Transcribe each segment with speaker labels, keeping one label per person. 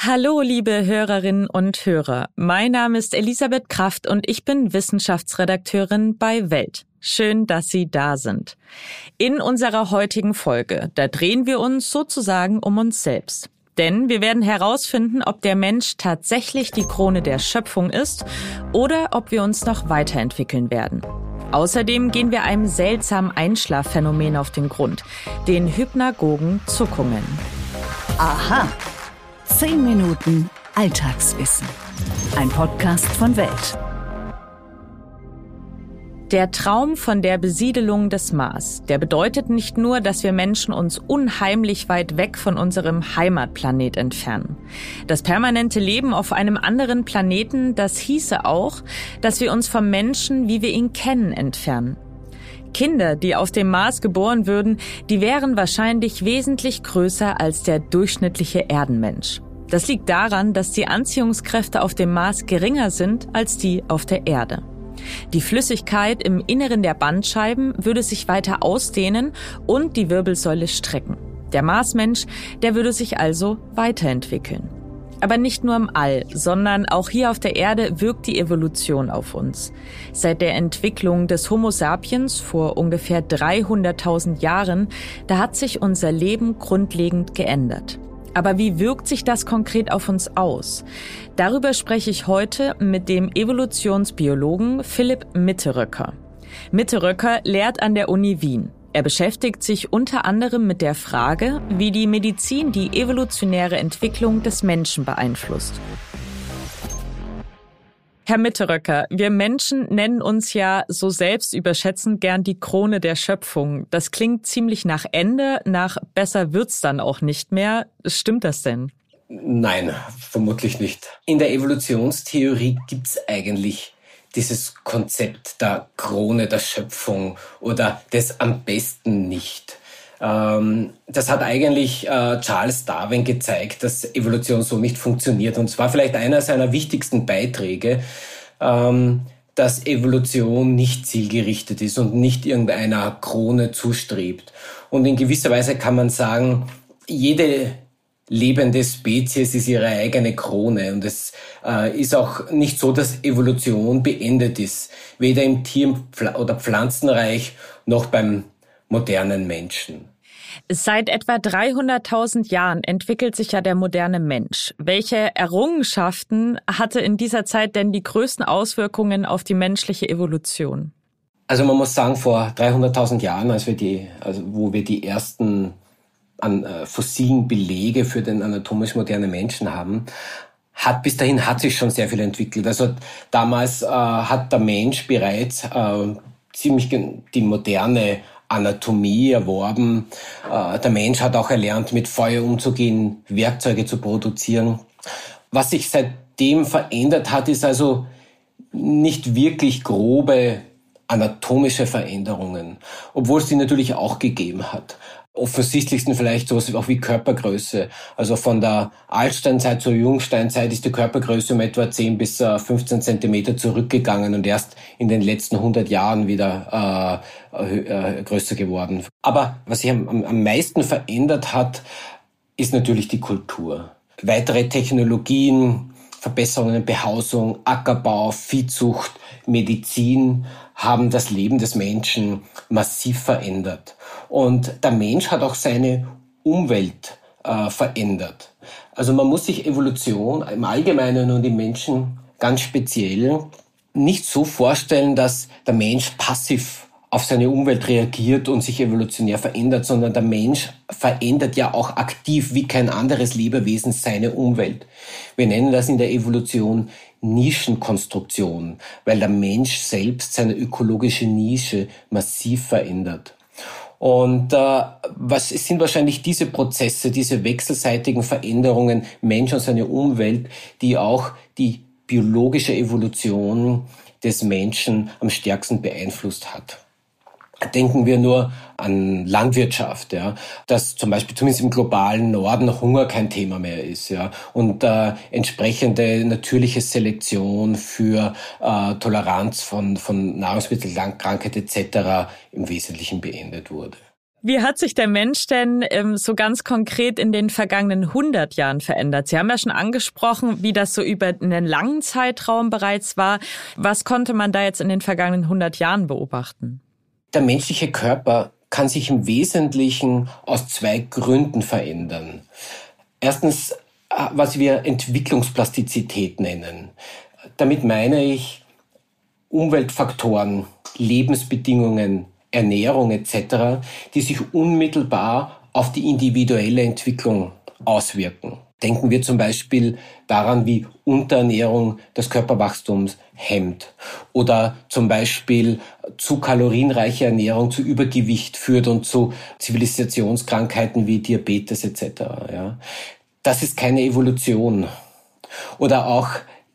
Speaker 1: Hallo, liebe Hörerinnen und Hörer. Mein Name ist Elisabeth Kraft und ich bin Wissenschaftsredakteurin bei Welt. Schön, dass Sie da sind. In unserer heutigen Folge, da drehen wir uns sozusagen um uns selbst. Denn wir werden herausfinden, ob der Mensch tatsächlich die Krone der Schöpfung ist oder ob wir uns noch weiterentwickeln werden. Außerdem gehen wir einem seltsamen Einschlafphänomen auf den Grund, den hypnagogen Zuckungen.
Speaker 2: Aha. 10 Minuten Alltagswissen. Ein Podcast von Welt.
Speaker 1: Der Traum von der Besiedelung des Mars, der bedeutet nicht nur, dass wir Menschen uns unheimlich weit weg von unserem Heimatplanet entfernen. Das permanente Leben auf einem anderen Planeten, das hieße auch, dass wir uns vom Menschen, wie wir ihn kennen, entfernen. Kinder, die auf dem Mars geboren würden, die wären wahrscheinlich wesentlich größer als der durchschnittliche Erdenmensch. Das liegt daran, dass die Anziehungskräfte auf dem Mars geringer sind als die auf der Erde. Die Flüssigkeit im Inneren der Bandscheiben würde sich weiter ausdehnen und die Wirbelsäule strecken. Der Marsmensch, der würde sich also weiterentwickeln. Aber nicht nur im All, sondern auch hier auf der Erde wirkt die Evolution auf uns. Seit der Entwicklung des Homo sapiens vor ungefähr 300.000 Jahren, da hat sich unser Leben grundlegend geändert. Aber wie wirkt sich das konkret auf uns aus? Darüber spreche ich heute mit dem Evolutionsbiologen Philipp Mitteröcker. Mitteröcker lehrt an der Uni Wien. Er beschäftigt sich unter anderem mit der Frage, wie die Medizin die evolutionäre Entwicklung des Menschen beeinflusst. Herr Mitteröcker, wir Menschen nennen uns ja so selbst überschätzend gern die Krone der Schöpfung. Das klingt ziemlich nach Ende, nach besser wird's dann auch nicht mehr. Stimmt das denn?
Speaker 3: Nein, vermutlich nicht. In der Evolutionstheorie gibt's eigentlich dieses Konzept der Krone der Schöpfung oder des am besten nicht. Ähm, das hat eigentlich äh, Charles Darwin gezeigt, dass Evolution so nicht funktioniert. Und zwar vielleicht einer seiner wichtigsten Beiträge, ähm, dass Evolution nicht zielgerichtet ist und nicht irgendeiner Krone zustrebt. Und in gewisser Weise kann man sagen, jede lebende Spezies ist ihre eigene Krone. Und es äh, ist auch nicht so, dass Evolution beendet ist. Weder im Tier- oder Pflanzenreich noch beim modernen Menschen.
Speaker 1: Seit etwa 300.000 Jahren entwickelt sich ja der moderne Mensch. Welche Errungenschaften hatte in dieser Zeit denn die größten Auswirkungen auf die menschliche Evolution?
Speaker 3: Also man muss sagen, vor 300.000 Jahren, als wir die, also wo wir die ersten an äh, fossilen Belege für den anatomisch modernen Menschen haben, hat bis dahin hat sich schon sehr viel entwickelt. Also damals äh, hat der Mensch bereits äh, ziemlich die moderne Anatomie erworben. Äh, der Mensch hat auch erlernt, mit Feuer umzugehen, Werkzeuge zu produzieren. Was sich seitdem verändert hat, ist also nicht wirklich grobe anatomische Veränderungen, obwohl es die natürlich auch gegeben hat offensichtlichsten vielleicht sowas auch wie Körpergröße. Also von der Altsteinzeit zur Jungsteinzeit ist die Körpergröße um etwa 10 bis 15 äh, Zentimeter zurückgegangen und erst in den letzten 100 Jahren wieder äh, äh, größer geworden. Aber was sich am, am meisten verändert hat, ist natürlich die Kultur. Weitere Technologien, Verbesserungen in Behausung, Ackerbau, Viehzucht, Medizin haben das Leben des Menschen massiv verändert. Und der Mensch hat auch seine Umwelt äh, verändert. Also man muss sich Evolution im Allgemeinen und im Menschen ganz speziell nicht so vorstellen, dass der Mensch passiv auf seine Umwelt reagiert und sich evolutionär verändert, sondern der Mensch verändert ja auch aktiv wie kein anderes Lebewesen seine Umwelt. Wir nennen das in der Evolution Nischenkonstruktion, weil der Mensch selbst seine ökologische Nische massiv verändert. Und äh, was sind wahrscheinlich diese Prozesse, diese wechselseitigen Veränderungen Mensch und seine Umwelt, die auch die biologische Evolution des Menschen am stärksten beeinflusst hat? Denken wir nur an Landwirtschaft, ja, dass zum Beispiel zumindest im globalen Norden Hunger kein Thema mehr ist, ja, und äh, entsprechende natürliche Selektion für äh, Toleranz von, von Nahrungsmittelkrankheit etc. im Wesentlichen beendet wurde.
Speaker 1: Wie hat sich der Mensch denn ähm, so ganz konkret in den vergangenen 100 Jahren verändert? Sie haben ja schon angesprochen, wie das so über einen langen Zeitraum bereits war. Was konnte man da jetzt in den vergangenen 100 Jahren beobachten?
Speaker 3: Der menschliche Körper kann sich im Wesentlichen aus zwei Gründen verändern. Erstens, äh, was wir Entwicklungsplastizität nennen. Damit meine ich Umweltfaktoren, Lebensbedingungen, Ernährung etc., die sich unmittelbar auf die individuelle Entwicklung auswirken. Denken wir zum Beispiel daran, wie Unterernährung das Körperwachstum hemmt oder zum Beispiel zu kalorienreiche Ernährung zu Übergewicht führt und zu Zivilisationskrankheiten wie Diabetes etc. Ja. Das ist keine Evolution. Oder auch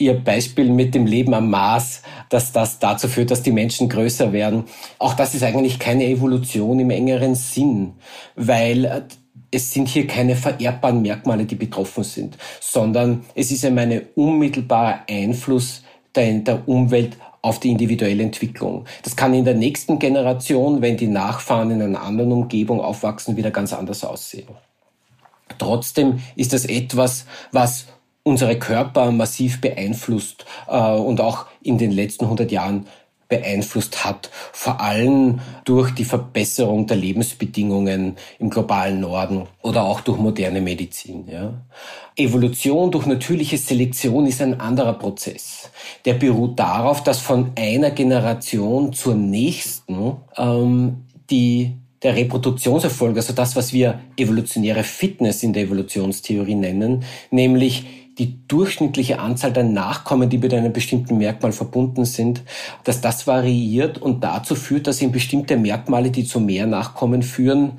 Speaker 3: Ihr Beispiel mit dem Leben am Mars, dass das dazu führt, dass die Menschen größer werden. Auch das ist eigentlich keine Evolution im engeren Sinn, weil es sind hier keine vererbbaren Merkmale, die betroffen sind, sondern es ist einmal ein unmittelbarer Einfluss der, der Umwelt auf die individuelle Entwicklung. Das kann in der nächsten Generation, wenn die Nachfahren in einer anderen Umgebung aufwachsen, wieder ganz anders aussehen. Trotzdem ist das etwas, was unsere Körper massiv beeinflusst äh, und auch in den letzten 100 Jahren beeinflusst hat, vor allem durch die Verbesserung der Lebensbedingungen im globalen Norden oder auch durch moderne Medizin. Ja. Evolution durch natürliche Selektion ist ein anderer Prozess. Der beruht darauf, dass von einer Generation zur nächsten ähm, die der Reproduktionserfolg, also das, was wir evolutionäre Fitness in der Evolutionstheorie nennen, nämlich die durchschnittliche Anzahl der Nachkommen, die mit einem bestimmten Merkmal verbunden sind, dass das variiert und dazu führt, dass eben bestimmte Merkmale, die zu mehr Nachkommen führen,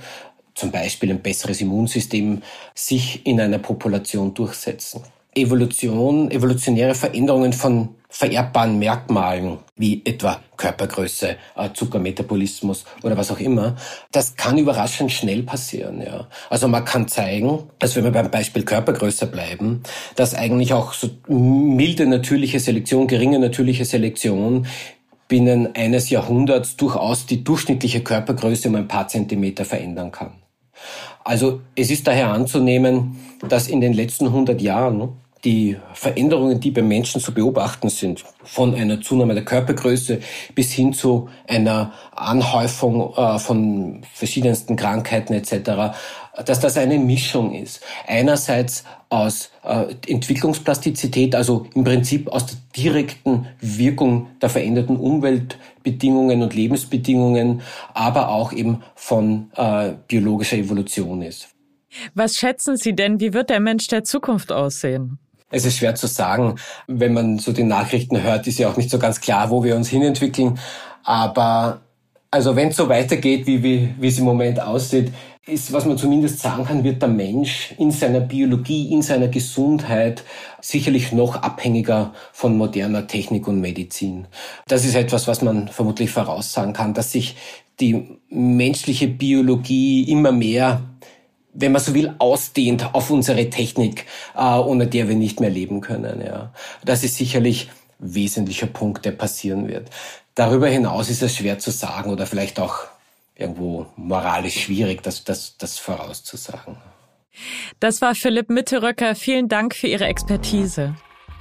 Speaker 3: zum Beispiel ein besseres Immunsystem, sich in einer Population durchsetzen. Evolution, evolutionäre Veränderungen von vererbbaren Merkmalen, wie etwa Körpergröße, äh, Zuckermetabolismus oder was auch immer, das kann überraschend schnell passieren. Ja. Also man kann zeigen, dass wenn wir beim Beispiel Körpergröße bleiben, dass eigentlich auch so milde natürliche Selektion, geringe natürliche Selektion binnen eines Jahrhunderts durchaus die durchschnittliche Körpergröße um ein paar Zentimeter verändern kann. Also es ist daher anzunehmen, dass in den letzten 100 Jahren die Veränderungen, die beim Menschen zu beobachten sind, von einer Zunahme der Körpergröße bis hin zu einer Anhäufung äh, von verschiedensten Krankheiten etc., dass das eine Mischung ist. Einerseits aus äh, Entwicklungsplastizität, also im Prinzip aus der direkten Wirkung der veränderten Umweltbedingungen und Lebensbedingungen, aber auch eben von äh, biologischer Evolution ist.
Speaker 1: Was schätzen Sie denn, wie wird der Mensch der Zukunft aussehen?
Speaker 3: Es ist schwer zu sagen. Wenn man so die Nachrichten hört, ist ja auch nicht so ganz klar, wo wir uns hinentwickeln. Aber also wenn es so weitergeht, wie, wie, wie es im Moment aussieht, ist, was man zumindest sagen kann, wird der Mensch in seiner Biologie, in seiner Gesundheit sicherlich noch abhängiger von moderner Technik und Medizin. Das ist etwas, was man vermutlich voraussagen kann, dass sich die menschliche Biologie immer mehr wenn man so will, ausdehnt auf unsere Technik, äh, ohne der wir nicht mehr leben können. Ja. Das ist sicherlich ein wesentlicher Punkt, der passieren wird. Darüber hinaus ist es schwer zu sagen oder vielleicht auch irgendwo moralisch schwierig, das, das, das vorauszusagen.
Speaker 1: Das war Philipp Mitteröcker. Vielen Dank für Ihre Expertise.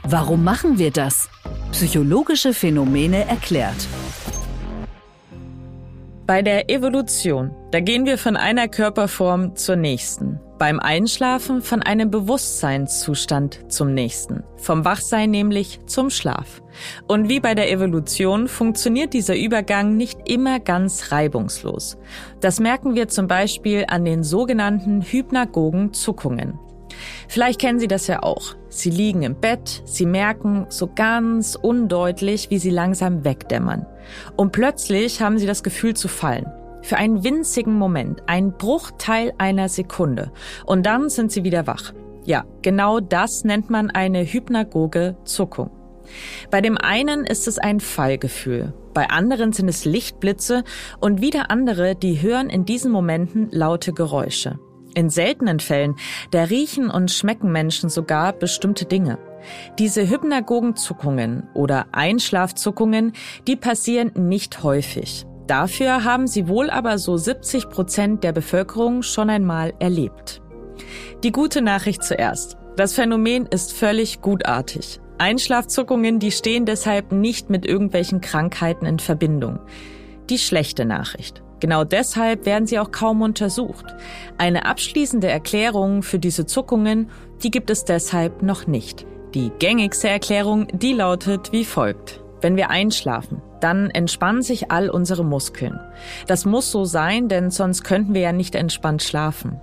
Speaker 2: Warum machen wir das? Psychologische Phänomene erklärt.
Speaker 1: Bei der Evolution, da gehen wir von einer Körperform zur nächsten. Beim Einschlafen von einem Bewusstseinszustand zum nächsten. Vom Wachsein nämlich zum Schlaf. Und wie bei der Evolution funktioniert dieser Übergang nicht immer ganz reibungslos. Das merken wir zum Beispiel an den sogenannten hypnagogen Zuckungen. Vielleicht kennen Sie das ja auch. Sie liegen im Bett, Sie merken so ganz undeutlich, wie Sie langsam wegdämmern. Und plötzlich haben Sie das Gefühl zu fallen. Für einen winzigen Moment, ein Bruchteil einer Sekunde. Und dann sind Sie wieder wach. Ja, genau das nennt man eine hypnagoge Zuckung. Bei dem einen ist es ein Fallgefühl, bei anderen sind es Lichtblitze und wieder andere, die hören in diesen Momenten laute Geräusche. In seltenen Fällen, da riechen und schmecken Menschen sogar bestimmte Dinge. Diese Hypnagogenzuckungen oder Einschlafzuckungen, die passieren nicht häufig. Dafür haben sie wohl aber so 70 Prozent der Bevölkerung schon einmal erlebt. Die gute Nachricht zuerst. Das Phänomen ist völlig gutartig. Einschlafzuckungen, die stehen deshalb nicht mit irgendwelchen Krankheiten in Verbindung. Die schlechte Nachricht. Genau deshalb werden sie auch kaum untersucht. Eine abschließende Erklärung für diese Zuckungen, die gibt es deshalb noch nicht. Die gängigste Erklärung, die lautet wie folgt. Wenn wir einschlafen, dann entspannen sich all unsere Muskeln. Das muss so sein, denn sonst könnten wir ja nicht entspannt schlafen.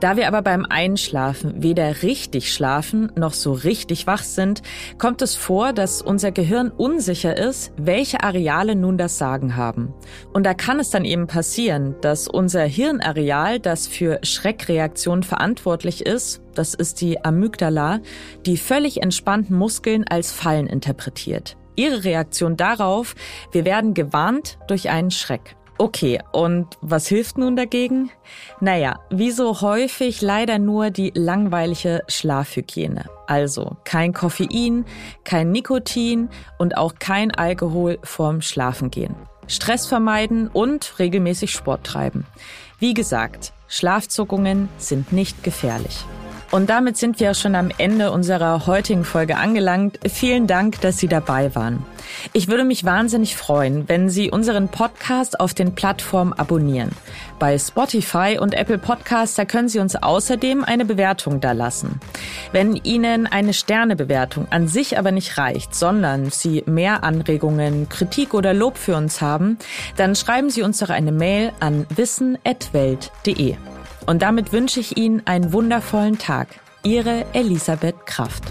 Speaker 1: Da wir aber beim Einschlafen weder richtig schlafen noch so richtig wach sind, kommt es vor, dass unser Gehirn unsicher ist, welche Areale nun das Sagen haben. Und da kann es dann eben passieren, dass unser Hirnareal, das für Schreckreaktionen verantwortlich ist, das ist die Amygdala, die völlig entspannten Muskeln als Fallen interpretiert. Ihre Reaktion darauf, wir werden gewarnt durch einen Schreck. Okay, und was hilft nun dagegen? Naja, wie so häufig leider nur die langweilige Schlafhygiene. Also kein Koffein, kein Nikotin und auch kein Alkohol vorm Schlafengehen. Stress vermeiden und regelmäßig Sport treiben. Wie gesagt, Schlafzuckungen sind nicht gefährlich. Und damit sind wir schon am Ende unserer heutigen Folge angelangt. Vielen Dank, dass Sie dabei waren. Ich würde mich wahnsinnig freuen, wenn Sie unseren Podcast auf den Plattformen abonnieren. Bei Spotify und Apple Podcasts, da können Sie uns außerdem eine Bewertung da lassen. Wenn Ihnen eine Sternebewertung an sich aber nicht reicht, sondern Sie mehr Anregungen, Kritik oder Lob für uns haben, dann schreiben Sie uns doch eine Mail an wissen.welt.de. Und damit wünsche ich Ihnen einen wundervollen Tag. Ihre Elisabeth Kraft.